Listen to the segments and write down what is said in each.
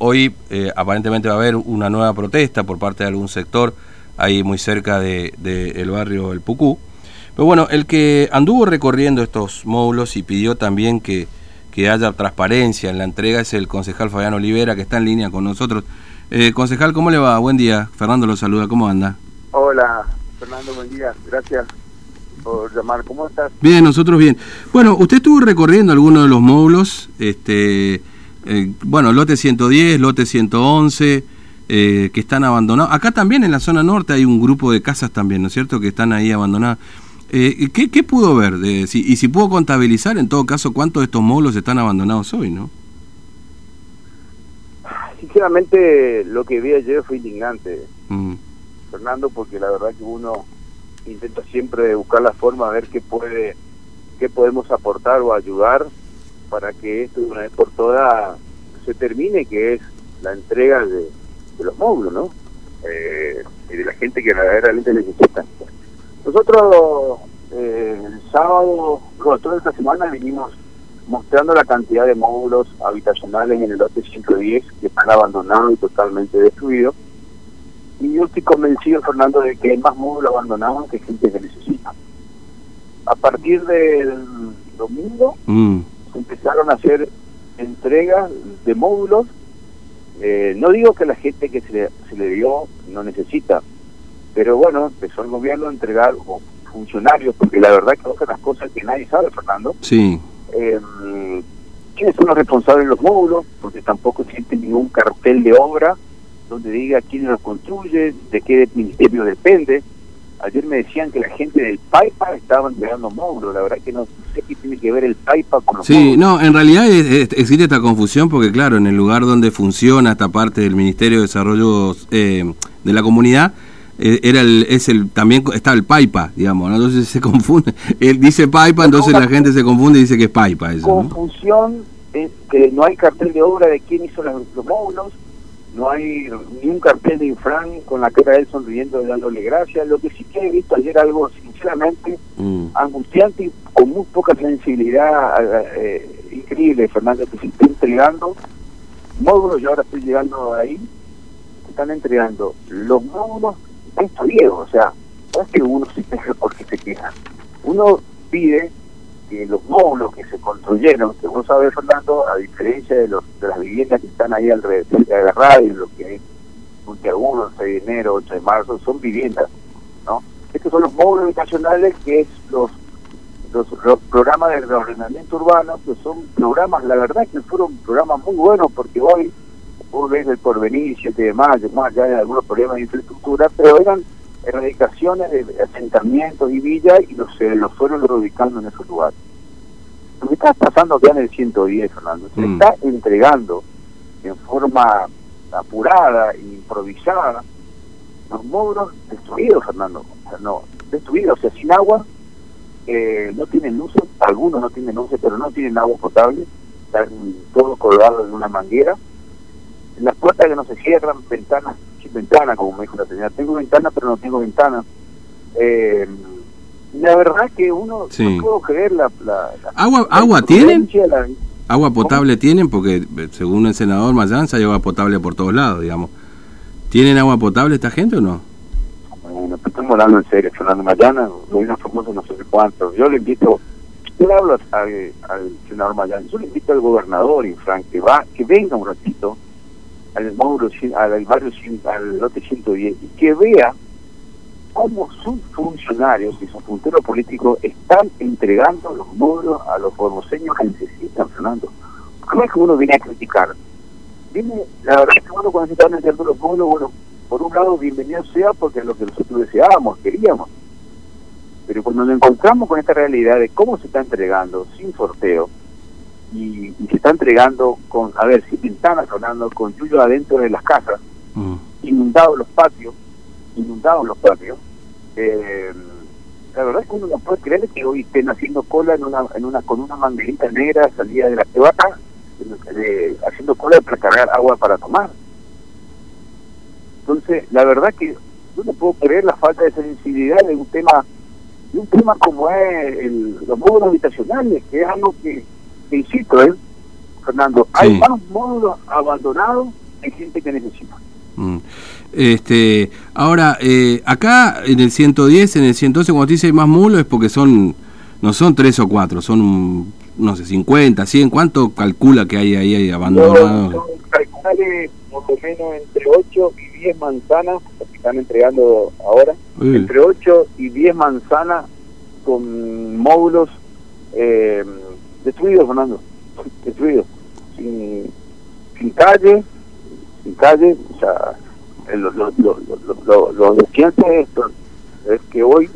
Hoy eh, aparentemente va a haber una nueva protesta por parte de algún sector ahí muy cerca del de, el barrio El Pucú. Pero bueno, el que anduvo recorriendo estos módulos y pidió también que, que haya transparencia en la entrega es el concejal Fabián Olivera, que está en línea con nosotros. Eh, concejal, ¿cómo le va? Buen día. Fernando lo saluda. ¿Cómo anda? Hola, Fernando, buen día. Gracias por llamar. ¿Cómo estás? Bien, nosotros bien. Bueno, usted estuvo recorriendo algunos de los módulos, este eh, bueno, lote 110, lote 111, eh, que están abandonados. Acá también en la zona norte hay un grupo de casas también, ¿no es cierto?, que están ahí abandonadas. Eh, ¿qué, ¿qué, pudo ver? De, si, y si puedo contabilizar, en todo caso, cuántos de estos módulos están abandonados hoy, ¿no? Sinceramente, lo que vi ayer fue indignante, mm. Fernando, porque la verdad que uno intenta siempre buscar la forma de ver qué puede, qué podemos aportar o ayudar para que esto de una vez por todas se termine, que es la entrega de, los módulos, ¿no? Eh, y de la gente que realmente necesita. Nosotros eh, el sábado, toda esta semana venimos mostrando la cantidad de módulos habitacionales en el lote 110 que están abandonados y totalmente destruidos. Y yo estoy convencido, Fernando, de que hay más módulos abandonados que gente que necesita. A partir del domingo, mm empezaron a hacer entregas de módulos. Eh, no digo que la gente que se le, se le dio no necesita, pero bueno, empezó el gobierno a entregar funcionarios, porque la verdad que otras las cosas que nadie sabe, Fernando. Sí. Eh, ¿Quiénes son los responsables de los módulos? Porque tampoco existe ningún cartel de obra donde diga quién los construye, de qué ministerio depende. Ayer me decían que la gente del PAIPA estaba entregando módulos. La verdad que no sé qué tiene que ver el PAIPA con los Sí, no, en realidad existe esta confusión porque, claro, en el lugar donde funciona esta parte del Ministerio de Desarrollo eh, de la Comunidad, eh, era el, es el también está el PAIPA, digamos, entonces se confunde. Él dice PAIPA, entonces la gente se confunde y dice que es PAIPA. Eso, confusión es que no hay cartel de obra de quién hizo los módulos no hay ni un cartel de Infran con la cara de él sonriendo dándole gracias. Lo que sí que he visto ayer algo sinceramente mm. angustiante y con muy poca sensibilidad eh, increíble, Fernando, que se está entregando módulos, yo ahora estoy llegando ahí, se están entregando los módulos de estos viejos, o sea, no es que uno se queja porque se queja, uno pide que los módulos que se construyeron, que vos sabés, Fernando, a diferencia de, los, de las viviendas que están ahí alrededor de la radio, lo que es algunos 6 de enero, 8 de marzo, son viviendas, ¿no? Estos son los módulos habitacionales que es los, los, programas de reordenamiento urbano, que son programas, la verdad que fueron programas muy buenos, porque hoy, vos ves el porvenir, 7 de mayo, más allá de algunos problemas de infraestructura, pero eran erradicaciones de asentamientos y villas y los, se los fueron reubicando en esos lugares. Lo que está pasando ya en el 110, Fernando, se mm. está entregando en forma apurada e improvisada los módulos destruidos, Fernando. O sea, no, destruidos, o sea, sin agua, eh, no tienen luces, algunos no tienen luces, pero no tienen agua potable, están todos colgados en una manguera. Las puertas que no se cierran, ventanas ventana, como me dijo la señora. Tengo ventana, pero no tengo ventana. Eh, la verdad que uno no puedo creer la... ¿Agua, agua tienen? ¿Agua potable tienen? Porque eh, según el senador Mayanza hay agua potable por todos lados, digamos. ¿Tienen agua potable esta gente o no? Bueno, estamos hablando en serio, Fernando Mayana, gobierno famoso no sé cuánto. Yo le invito, yo le hablo al, al senador Mayana, yo le invito al gobernador, Infran, que va, que venga un ratito al módulo, al barrio, al lote 110, y que vea cómo sus funcionarios y sus punteros políticos están entregando los módulos a los formoseños que necesitan, Fernando. ¿Cómo es que uno viene a criticar? Viene, la verdad es que uno cuando se están entregando los módulos, bueno, por un lado, bienvenido sea porque es lo que nosotros deseábamos, queríamos. Pero cuando nos encontramos con esta realidad de cómo se está entregando sin sorteo, y, se está entregando con, a ver, sin ventanas sonando, con yuyo adentro de las casas, mm. inundados los patios, inundados los patios. Eh, la verdad es que uno no puede creer que hoy estén haciendo cola en una, en una con una manguerita negra salida de la cebata, haciendo cola para cargar agua para tomar. Entonces, la verdad que yo no puedo creer la falta de sensibilidad de un tema de un tema como es el, los módulos habitacionales, que es algo que insisto, ¿eh? Fernando, hay más módulos abandonados hay gente que necesita. Mm. Este, ahora, eh, acá en el 110, en el 112, cuando te dice más mulos es porque son, no son tres o cuatro, son, no sé, 50, 100, ¿cuánto calcula que hay ahí abandonados? No, son calculales más o menos entre 8 y 10 manzanas, que están entregando ahora, entre 8 y 10 manzanas con módulos eh, destruidos, Fernando, destruidos, sin, calle, sin calle, o sea, lo, lo, lo, lo de esto es que hoy,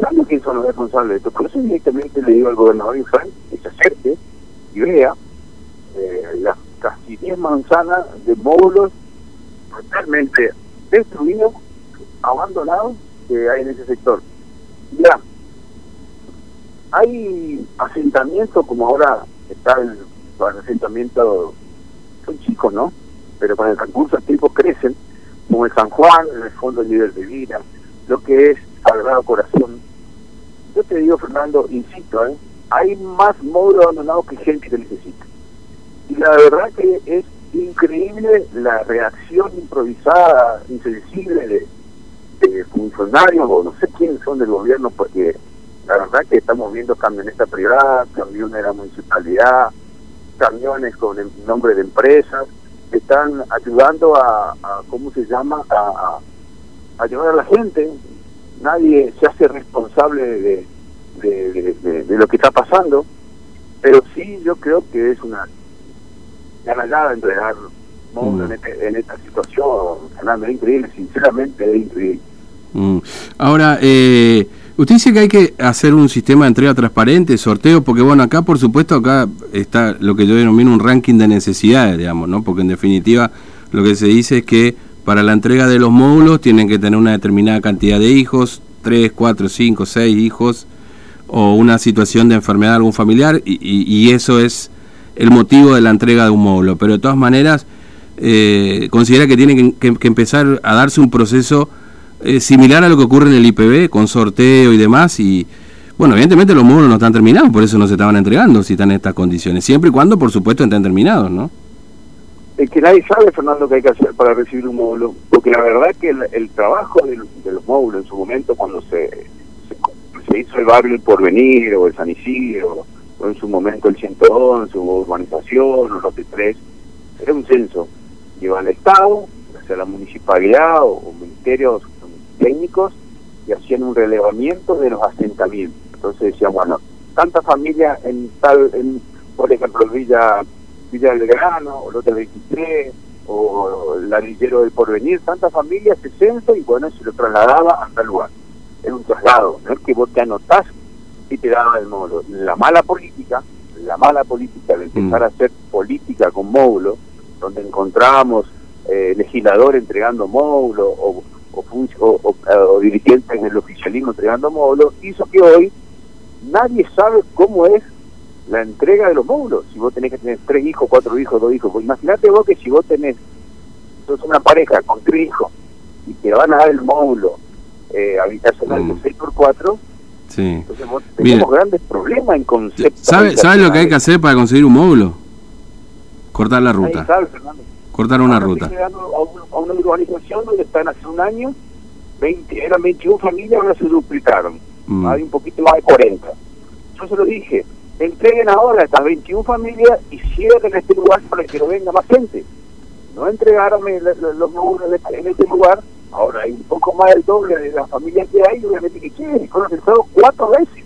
¿saben quién son los responsables de esto? Por eso directamente le digo al gobernador Infran que se acerque y vea eh, las casi 10 manzanas de módulos totalmente destruidos, abandonados que hay en ese sector. Ya, hay asentamientos como ahora está el, asentamiento, son chicos, ¿no? Pero con el recurso tiempo crecen como el San Juan, en el Fondo Líder de Vida, lo que es Sagrado Corazón. Yo te digo, Fernando, insisto, ¿eh? hay más módulos abandonados que gente que necesita. Y la verdad que es increíble la reacción improvisada, insensible de, funcionarios, o no sé quiénes son del gobierno, porque la verdad que estamos viendo camionetas privadas, camiones de la municipalidad, camiones con el nombre de empresas, están ayudando a, ¿cómo se llama?, a, ayudar a la gente. Nadie se hace responsable de, de, lo que está pasando, pero sí yo creo que es una ganallada entregar mm. en, este, en, esta situación, es increíble, sinceramente es increíble. Mm. Ahora, eh, usted dice que hay que hacer un sistema de entrega transparente, sorteo, porque bueno, acá por supuesto, acá está lo que yo denomino un ranking de necesidades, digamos, ¿no? Porque en definitiva lo que se dice es que para la entrega de los módulos tienen que tener una determinada cantidad de hijos, 3, 4, 5, 6 hijos, o una situación de enfermedad de algún familiar, y, eso es el motivo de la entrega de un módulo. Pero de todas maneras, eh, considera que tiene que empezar a darse un proceso eh, similar a lo que ocurre en el IPB, con sorteo y demás, y bueno, evidentemente los módulos no están terminados, por eso no se estaban entregando si están en estas condiciones, siempre y cuando, por supuesto, estén terminados, ¿no? Es que nadie sabe, Fernando, qué hay que hacer para recibir un módulo, porque la verdad que el, trabajo de, los módulos en su momento, cuando se, se, hizo el barrio El Porvenir o el San Isidro, o en su momento el 111, o urbanización, o los T3, era un censo. Lleva al Estado, sea la municipalidad o ministerios técnicos y hacían un relevamiento de los asentamientos. Entonces decían, bueno, tantas familias en tal, en, por ejemplo, Villa, Villa del Grano, o Lote 23, o el Ladrillero del Porvenir, tantas familias se censo y bueno, se lo trasladaba a tal lugar. Es un traslado, no es que vos te anotás y te daban el módulo. La mala política, la mala política de empezar mm. a hacer política con módulo, donde encontramos eh, legislador entregando módulos o o, dirigentes del oficialismo entregando módulos, hizo que hoy nadie sabe cómo es la entrega de los módulos. Si vos tenés que tener tres hijos, cuatro hijos, dos hijos, pues imagínate vos que si vos tenés sos una pareja con tres hijos y te van a dar el módulo eh, habitacional de 6x4, mm. sí. entonces vos tenemos grandes problemas en concepto. ¿Sabe, ¿Sabe lo que hay que hacer para conseguir un módulo? Cortar la ruta. Cortar una ruta. A, una urbanización donde están hace un año, 20, eran 21 familias, ahora se duplicaron. Mm. Hay un poquito más de 40. Yo se lo dije, entreguen ahora estas 21 familias y cierren este lugar para que no venga más gente. No entregaron los módulos en este lugar, ahora hay un poco más del doble de las familias que hay, obviamente que quieren, y fueron cuatro veces.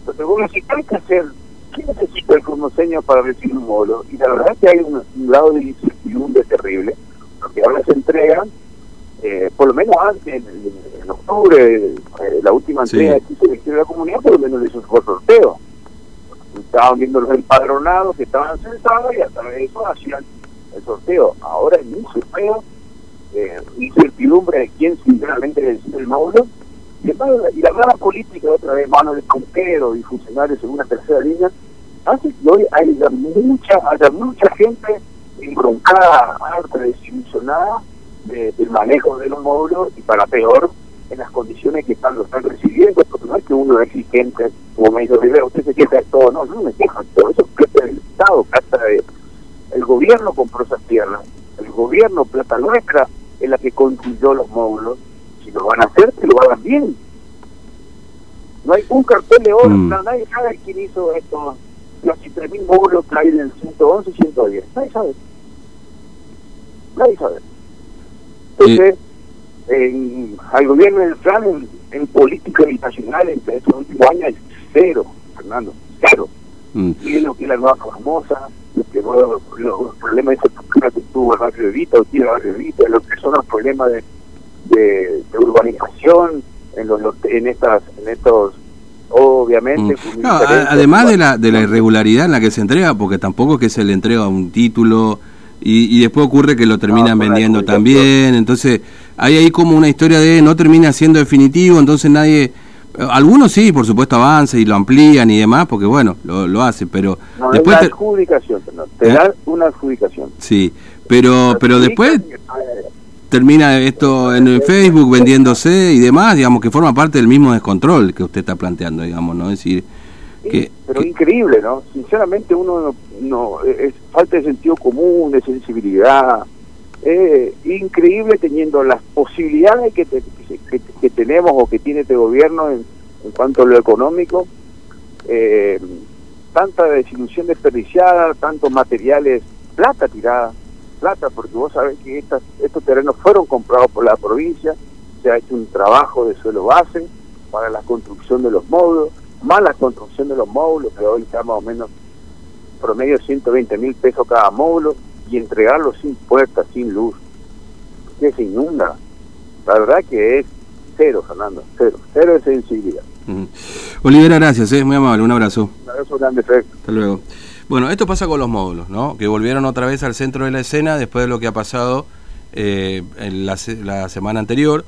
Entonces, bueno, si hay que hacer ¿qué necesita el formoseño para recibir un módulo? Y la verdad es que hay un, lado de incertidumbre terrible, porque ahora se entregan, eh, por lo menos antes, en, octubre, eh, la última entrega que se de la comunidad, por lo menos le hizo por sorteo. Estaban viendo los empadronados que estaban censados y a través de eso hacían el sorteo. Ahora mucho feo, eh, incertidumbre de quién sinceramente necesita el módulo y la mala política, otra vez, manos de compero y funcionarios en una tercera línea, hace que hoy haya mucha, haya mucha gente embroncada, harta, desilusionada de, del manejo de los módulos y para peor en las condiciones que están, lo están recibiendo, porque no es que uno es exigente, como me dijo Rivera, usted se queja de todo, no, no me quejo de todo, eso es plata del Estado, plata de, El gobierno compró esas tierras, el gobierno, plata nuestra, es la que construyó los módulos. Si lo van a hacer, lo hagan bien. No hay un cartel de oro, Mm. no, nadie sabe quién hizo estos los 3.000 módulos que hay en el 111 y 110. Nadie sabe. Nadie sabe. Entonces, en, al gobierno del plan en, en política habitacional en estos últimos años es cero, Fernando, cero. Mm. Y es lo que es la nueva famosa, lo que los, los problemas de infraestructura que tuvo el barrio de Vita, o tiene el barrio de Vita, lo que son los problemas de, de, de urbanización en los en estas en estos obviamente Mm. No, además de la, de la irregularidad en la que se entrega, porque tampoco es que se le entrega un título y, y después ocurre que lo terminan la vendiendo también, entonces hay ahí como una historia de no termina siendo definitivo, entonces nadie... Algunos sí, por supuesto, avanzan y lo amplían y demás, porque bueno, lo, lo hacen, pero no, es después... una ter- adjudicación, Fernando, te ¿Eh? dan una adjudicación. Sí, pero, pero después termina esto en el Facebook vendiéndose y demás, digamos que forma parte del mismo descontrol que usted está planteando, digamos, ¿no? Es decir, Sí, que, pero que- increíble, ¿no? Sinceramente uno no, no- es falta de sentido común, de sensibilidad. Eh, increíble teniendo las posibilidades que, te- que, que- que tenemos o que tiene este gobierno en, en cuanto a lo económico. Eh, tanta desilusión desperdiciada, tantos materiales, plata tirada, plata, porque vos sabés que estas, estos terrenos fueron comprados por la provincia, se ha hecho un trabajo de suelo base para la construcción de los módulos, más la construcción de los módulos, que hoy está más o menos promedio 120 mil pesos cada módulo, y entregarlos sin puertas, sin luz, que se inunda. La verdad que es cero, Fernando, cero, cero de sensibilidad. Olivera, gracias, es muy amable, un abrazo. Un abrazo grande, Fer. Hasta luego. Bueno, esto pasa con los módulos, ¿no? Que volvieron otra vez al centro de la escena después de lo que ha pasado eh, en la, la semana anterior.